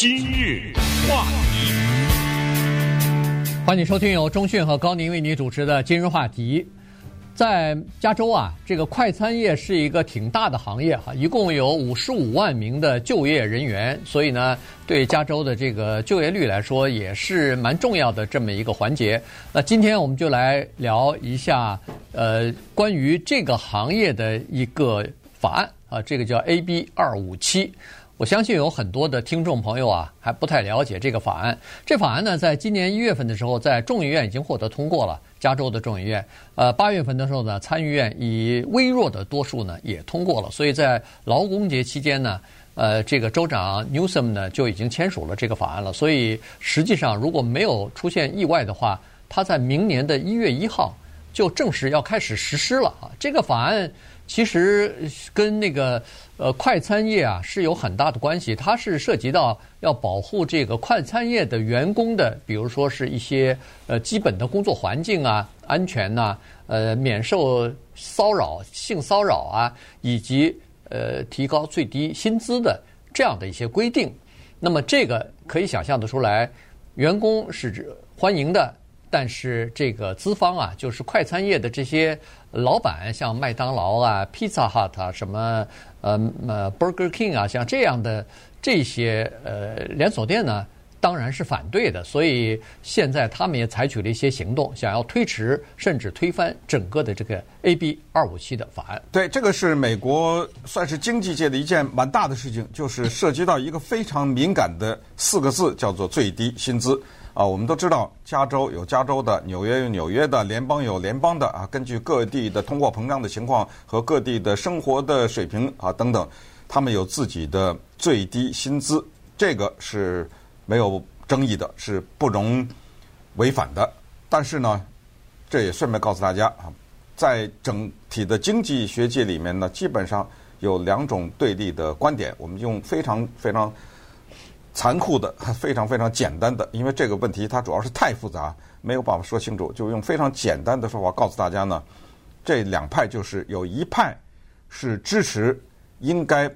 今日话题，欢迎收听由中讯和高宁为你主持的《今日话题》。在加州啊，这个快餐业是一个挺大的行业哈，一共有五十五万名的就业人员，所以呢，对加州的这个就业率来说也是蛮重要的这么一个环节。那今天我们就来聊一下，呃，关于这个行业的一个法案啊，这个叫 AB 二五七。我相信有很多的听众朋友啊，还不太了解这个法案。这法案呢，在今年一月份的时候，在众议院已经获得通过了，加州的众议院。呃，八月份的时候呢，参议院以微弱的多数呢也通过了。所以在劳工节期间呢，呃，这个州长 Newsom 呢就已经签署了这个法案了。所以实际上，如果没有出现意外的话，他在明年的一月一号就正式要开始实施了啊。这个法案。其实跟那个呃快餐业啊是有很大的关系，它是涉及到要保护这个快餐业的员工的，比如说是一些呃基本的工作环境啊、安全呐、呃免受骚扰、性骚扰啊，以及呃提高最低薪资的这样的一些规定。那么这个可以想象得出来，员工是欢迎的。但是这个资方啊，就是快餐业的这些老板，像麦当劳啊、Pizza Hut 啊、什么呃呃 Burger King 啊，像这样的这些呃连锁店呢，当然是反对的。所以现在他们也采取了一些行动，想要推迟甚至推翻整个的这个 AB 二五七的法案。对，这个是美国算是经济界的一件蛮大的事情，就是涉及到一个非常敏感的四个字，叫做最低薪资。啊，我们都知道，加州有加州的，纽约有纽约的，联邦有联邦的啊。根据各地的通货膨胀的情况和各地的生活的水平啊等等，他们有自己的最低薪资，这个是没有争议的，是不容违反的。但是呢，这也顺便告诉大家啊，在整体的经济学界里面呢，基本上有两种对立的观点。我们用非常非常。残酷的，非常非常简单的，因为这个问题它主要是太复杂，没有办法说清楚，就用非常简单的说法告诉大家呢。这两派就是有一派是支持应该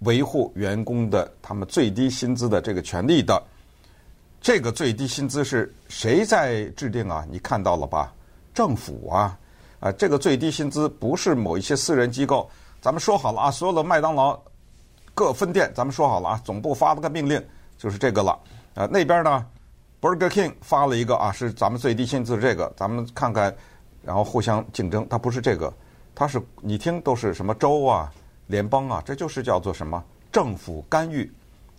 维护员工的他们最低薪资的这个权利的。这个最低薪资是谁在制定啊？你看到了吧？政府啊，啊，这个最低薪资不是某一些私人机构。咱们说好了啊，所有的麦当劳。各分店，咱们说好了啊，总部发了个命令，就是这个了。啊，那边呢，Burger King 发了一个啊，是咱们最低薪资这个，咱们看看，然后互相竞争。它不是这个，它是你听都是什么州啊、联邦啊，这就是叫做什么政府干预。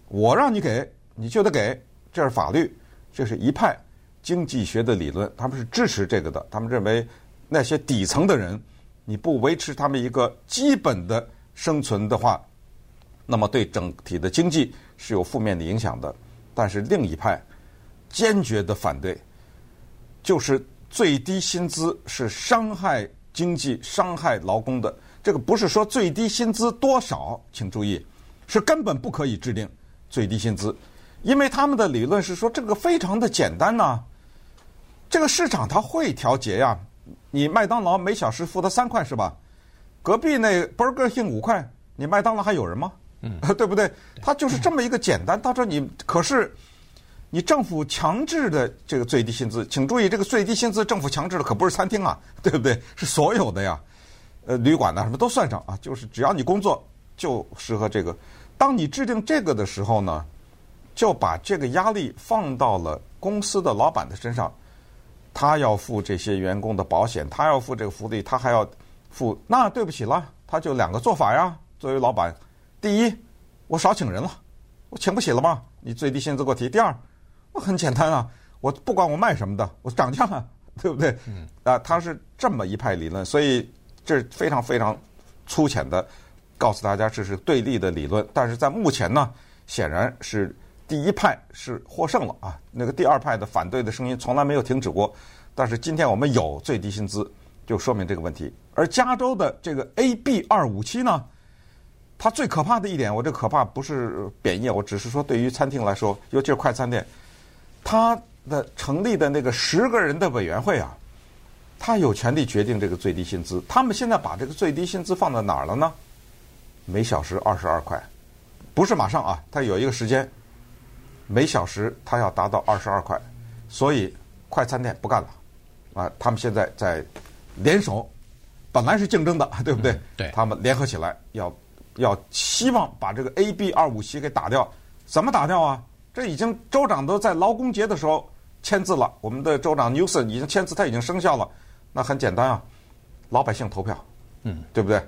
我让你给，你就得给，这是法律，这是一派经济学的理论，他们是支持这个的。他们认为那些底层的人，你不维持他们一个基本的生存的话。那么对整体的经济是有负面的影响的，但是另一派坚决的反对，就是最低薪资是伤害经济、伤害劳工的。这个不是说最低薪资多少，请注意，是根本不可以制定最低薪资，因为他们的理论是说这个非常的简单呐，这个市场它会调节呀。你麦当劳每小时付他三块是吧？隔壁那 Burger 店五块，你麦当劳还有人吗？嗯，对不对？它就是这么一个简单。他说你可是你政府强制的这个最低薪资，请注意，这个最低薪资政府强制的可不是餐厅啊，对不对？是所有的呀，呃，旅馆呐什么都算上啊。就是只要你工作就适合这个。当你制定这个的时候呢，就把这个压力放到了公司的老板的身上，他要付这些员工的保险，他要付这个福利，他还要付。那对不起了，他就两个做法呀，作为老板。第一，我少请人了，我请不起了吗？你最低薪资给我提。第二，我很简单啊，我不管我卖什么的，我涨价了，对不对？嗯。啊，他是这么一派理论，所以这是非常非常粗浅的告诉大家，这是对立的理论。但是在目前呢，显然是第一派是获胜了啊。那个第二派的反对的声音从来没有停止过。但是今天我们有最低薪资，就说明这个问题。而加州的这个 AB 二五七呢？它最可怕的一点，我这可怕不是贬义，我只是说对于餐厅来说，尤其是快餐店，它的成立的那个十个人的委员会啊，他有权利决定这个最低薪资。他们现在把这个最低薪资放在哪儿了呢？每小时二十二块，不是马上啊，他有一个时间，每小时他要达到二十二块，所以快餐店不干了，啊，他们现在在联手，本来是竞争的，对不对？嗯、对，他们联合起来要要希望把这个 AB 二五七给打掉，怎么打掉啊？这已经州长都在劳工节的时候签字了，我们的州长 Newsom 已经签字，他已经生效了。那很简单啊，老百姓投票，嗯，对不对？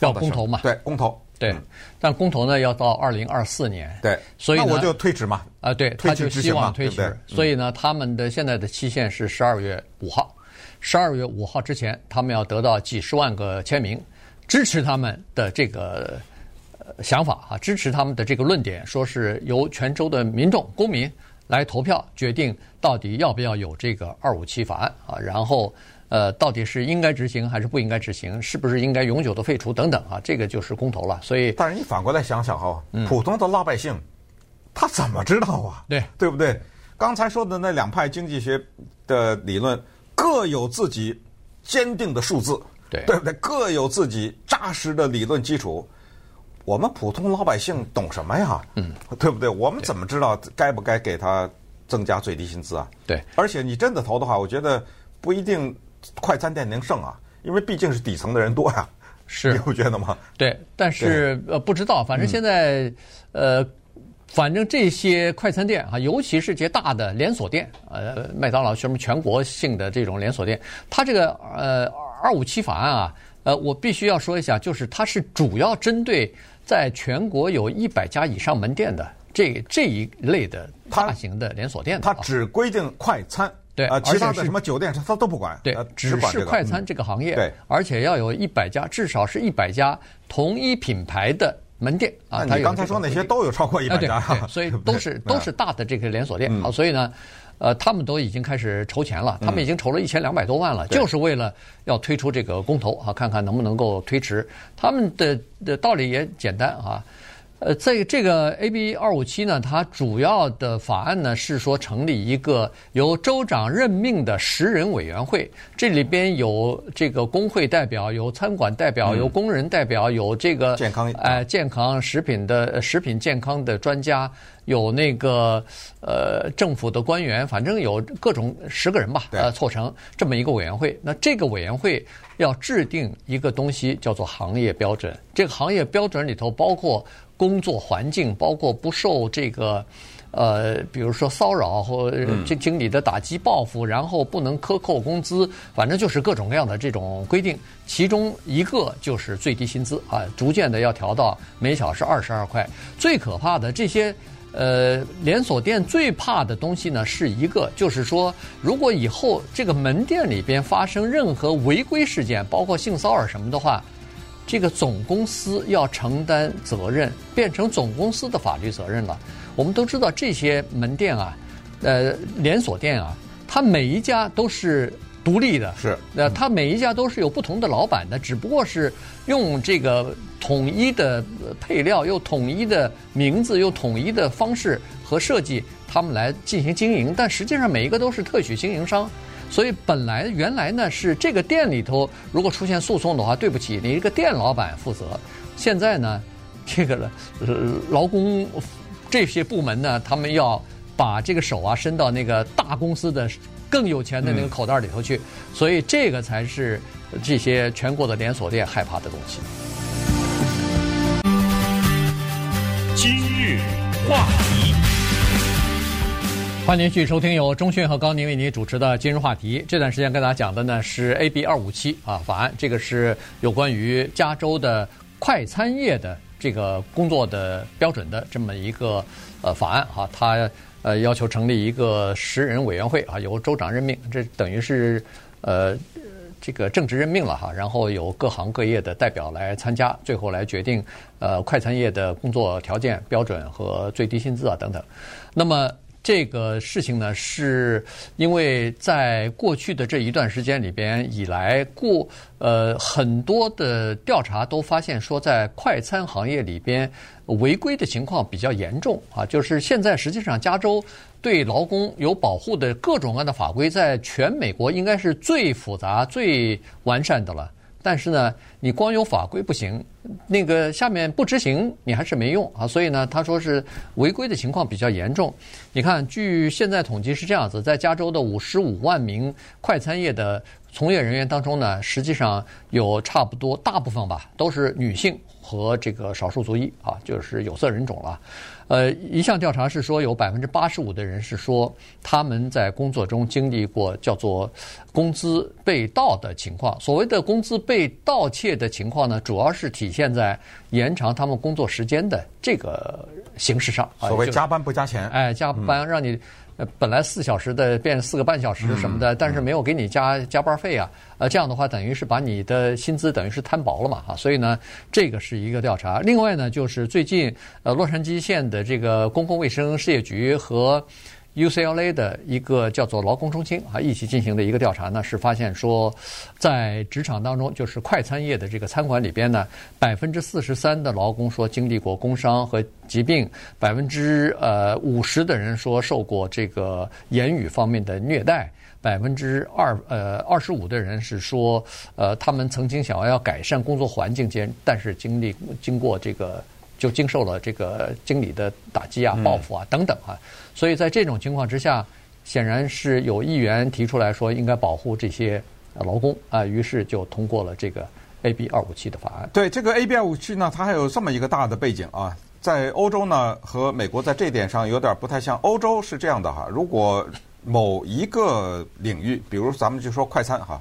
要公投嘛？对，公投。对，嗯、但公投呢要到二零二四年。对，所以呢那我就推迟嘛。啊、呃，对，他就希望推迟。对对所以呢，他们的现在的期限是十二月五号，十二月五号之前，他们要得到几十万个签名，支持他们的这个想法啊，支持他们的这个论点，说是由全州的民众公民来投票决定到底要不要有这个二五七法案啊，然后。呃，到底是应该执行还是不应该执行？是不是应该永久的废除等等啊？这个就是公投了。所以，但是你反过来想想哈，普通的老百姓，他怎么知道啊？对，对不对？刚才说的那两派经济学的理论各有自己坚定的数字，对，对不对？各有自己扎实的理论基础。我们普通老百姓懂什么呀？嗯，对不对？我们怎么知道该不该给他增加最低薪资啊？对，而且你真的投的话，我觉得不一定。快餐店能胜啊？因为毕竟是底层的人多呀，是你不觉得吗？对，但是呃不知道，反正现在、嗯、呃，反正这些快餐店啊，尤其是这些大的连锁店，呃，麦当劳什么全国性的这种连锁店，它这个呃二五七法案啊，呃，我必须要说一下，就是它是主要针对在全国有一百家以上门店的这这一类的大型的连锁店的，它只规定快餐。对，啊，其他的什么酒店它都不管。对，只是快餐这个行业。对，而且要有一百家，至少是一百家同一品牌的门店啊。你刚才说那些都有超过一百家，所以都是都是大的这个连锁店。好，所以呢，呃，他们都已经开始筹钱了，他们已经筹了一千两百多万了，就是为了要推出这个公投啊，看看能不能够推迟。他们的的道理也简单啊。呃，在这个 AB 二五七呢，它主要的法案呢是说成立一个由州长任命的十人委员会，这里边有这个工会代表，有餐馆代表，有工人代表，有这个健康哎健康食品的食品健康的专家，有那个呃政府的官员，反正有各种十个人吧，呃凑成这么一个委员会。那这个委员会要制定一个东西，叫做行业标准。这个行业标准里头包括。工作环境包括不受这个，呃，比如说骚扰或经经理的打击报复，然后不能克扣工资，反正就是各种各样的这种规定。其中一个就是最低薪资啊，逐渐的要调到每小时二十二块。最可怕的这些呃连锁店最怕的东西呢，是一个就是说，如果以后这个门店里边发生任何违规事件，包括性骚扰什么的话。这个总公司要承担责任，变成总公司的法律责任了。我们都知道这些门店啊，呃，连锁店啊，它每一家都是独立的，是，呃，它每一家都是有不同的老板的，只不过是用这个统一的配料、又统一的名字、又统一的方式和设计，他们来进行经营，但实际上每一个都是特许经营商。所以本来原来呢是这个店里头如果出现诉讼的话，对不起，你这个店老板负责。现在呢，这个了劳工这些部门呢，他们要把这个手啊伸到那个大公司的更有钱的那个口袋里头去。所以这个才是这些全国的连锁店害怕的东西。今日话题。欢迎继续收听由中讯和高宁为您主持的今日话题。这段时间跟大家讲的呢是 AB 二五七啊法案，这个是有关于加州的快餐业的这个工作的标准的这么一个呃法案啊，它呃要求成立一个十人委员会啊，由州长任命，这等于是呃这个政治任命了哈，然后有各行各业的代表来参加，最后来决定呃快餐业的工作条件标准和最低薪资啊等等，那么。这个事情呢，是因为在过去的这一段时间里边以来，过呃很多的调查都发现说，在快餐行业里边违规的情况比较严重啊。就是现在实际上，加州对劳工有保护的各种各样的法规，在全美国应该是最复杂、最完善的了。但是呢，你光有法规不行，那个下面不执行，你还是没用啊。所以呢，他说是违规的情况比较严重。你看，据现在统计是这样子，在加州的五十五万名快餐业的从业人员当中呢，实际上有差不多大部分吧，都是女性和这个少数族裔啊，就是有色人种了。呃，一项调查是说，有百分之八十五的人是说他们在工作中经历过叫做工资被盗的情况。所谓的工资被盗窃的情况呢，主要是体现在延长他们工作时间的这个形式上。所谓加班不加钱，哎，加班让你。呃，本来四小时的变四个半小时什么的，但是没有给你加加班费啊，呃，这样的话等于是把你的薪资等于是摊薄了嘛，哈，所以呢，这个是一个调查。另外呢，就是最近呃，洛杉矶县的这个公共卫生事业局和。UCLA 的一个叫做劳工中心啊，一起进行的一个调查呢，是发现说，在职场当中，就是快餐业的这个餐馆里边呢，百分之四十三的劳工说经历过工伤和疾病，百分之呃五十的人说受过这个言语方面的虐待，百分之二呃二十五的人是说，呃他们曾经想要要改善工作环境间，但是经历经过这个。就经受了这个经理的打击啊、报复啊等等啊，所以在这种情况之下，显然是有议员提出来说应该保护这些劳工啊，于是就通过了这个 AB 二五七的法案。对，这个 AB 二五七呢，它还有这么一个大的背景啊，在欧洲呢和美国在这点上有点不太像。欧洲是这样的哈，如果某一个领域，比如咱们就说快餐哈，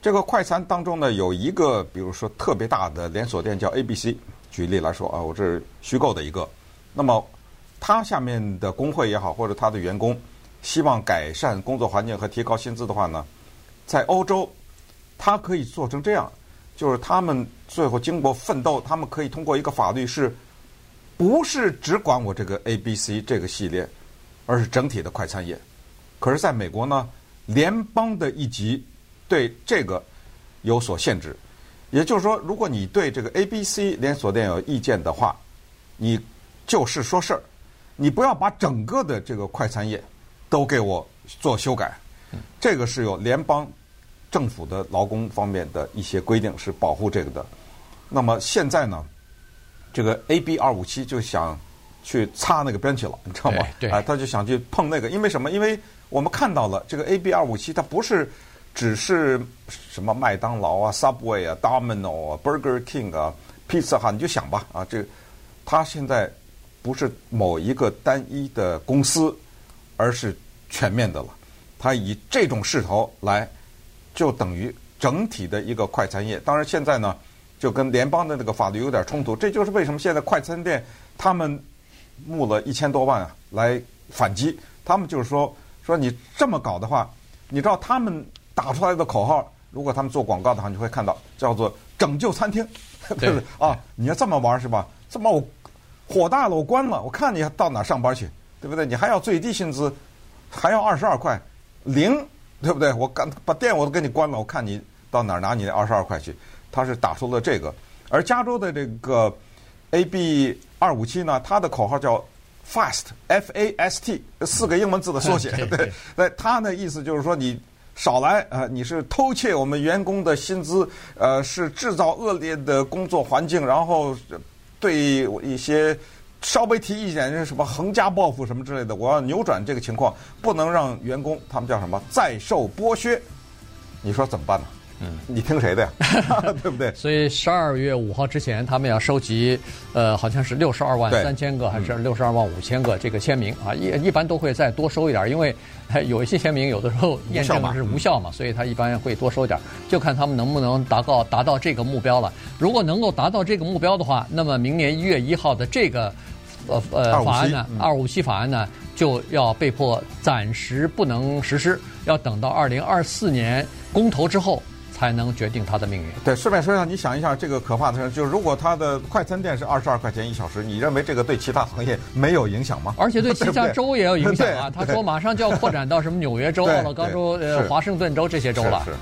这个快餐当中呢有一个，比如说特别大的连锁店叫 ABC。举例来说啊，我这是虚构的一个。那么，他下面的工会也好，或者他的员工希望改善工作环境和提高薪资的话呢，在欧洲，他可以做成这样，就是他们最后经过奋斗，他们可以通过一个法律，是不是只管我这个 A、B、C 这个系列，而是整体的快餐业。可是，在美国呢，联邦的一级对这个有所限制。也就是说，如果你对这个 ABC 连锁店有意见的话，你就事说事儿，你不要把整个的这个快餐业都给我做修改。这个是有联邦政府的劳工方面的一些规定是保护这个的。那么现在呢，这个 AB 二五七就想去擦那个边去了，你知道吗？对，啊，他就想去碰那个，因为什么？因为我们看到了这个 AB 二五七，它不是。只是什么麦当劳啊、Subway 啊、Domino 啊、Burger King 啊、Pizza Hut，你就想吧啊，这他现在不是某一个单一的公司，而是全面的了。他以这种势头来，就等于整体的一个快餐业。当然现在呢，就跟联邦的那个法律有点冲突。这就是为什么现在快餐店他们募了一千多万啊来反击。他们就是说，说你这么搞的话，你知道他们。打出来的口号，如果他们做广告的话，你会看到叫做“拯救餐厅”，对不对啊？你要这么玩是吧？这么我火大了，我关了，我看你到哪上班去，对不对？你还要最低薪资，还要二十二块零，对不对？我干把店我都给你关了，我看你到哪拿你的二十二块去。他是打出了这个，而加州的这个 AB 二五七呢，它的口号叫 “Fast”，F A S T，四个英文字的缩写。对，那它的意思就是说你。少来啊！你是偷窃我们员工的薪资，呃，是制造恶劣的工作环境，然后对一些稍微提意见，什么横加报复什么之类的，我要扭转这个情况，不能让员工他们叫什么再受剥削，你说怎么办呢？嗯，你听谁的呀？对不对？所以十二月五号之前，他们要收集，呃，好像是六十二万三千个，还是六十二万五千个这个签名啊？一一般都会再多收一点，因为 有一些签名有的时候验证是无效嘛，所以他一般会多收一点，就看他们能不能达到达到这个目标了。如果能够达到这个目标的话，那么明年一月一号的这个呃呃法案呢，二五七法案呢，就要被迫暂时不能实施，要等到二零二四年公投之后。才能决定他的命运。对，顺便说一下，你想一下，这个可怕的事，就是如果他的快餐店是二十二块钱一小时，你认为这个对其他行业没有影响吗？而且对其他州也有影响啊！他说马上就要扩展到什么纽约州、奥勒冈州、呃华盛顿州这些州了。是是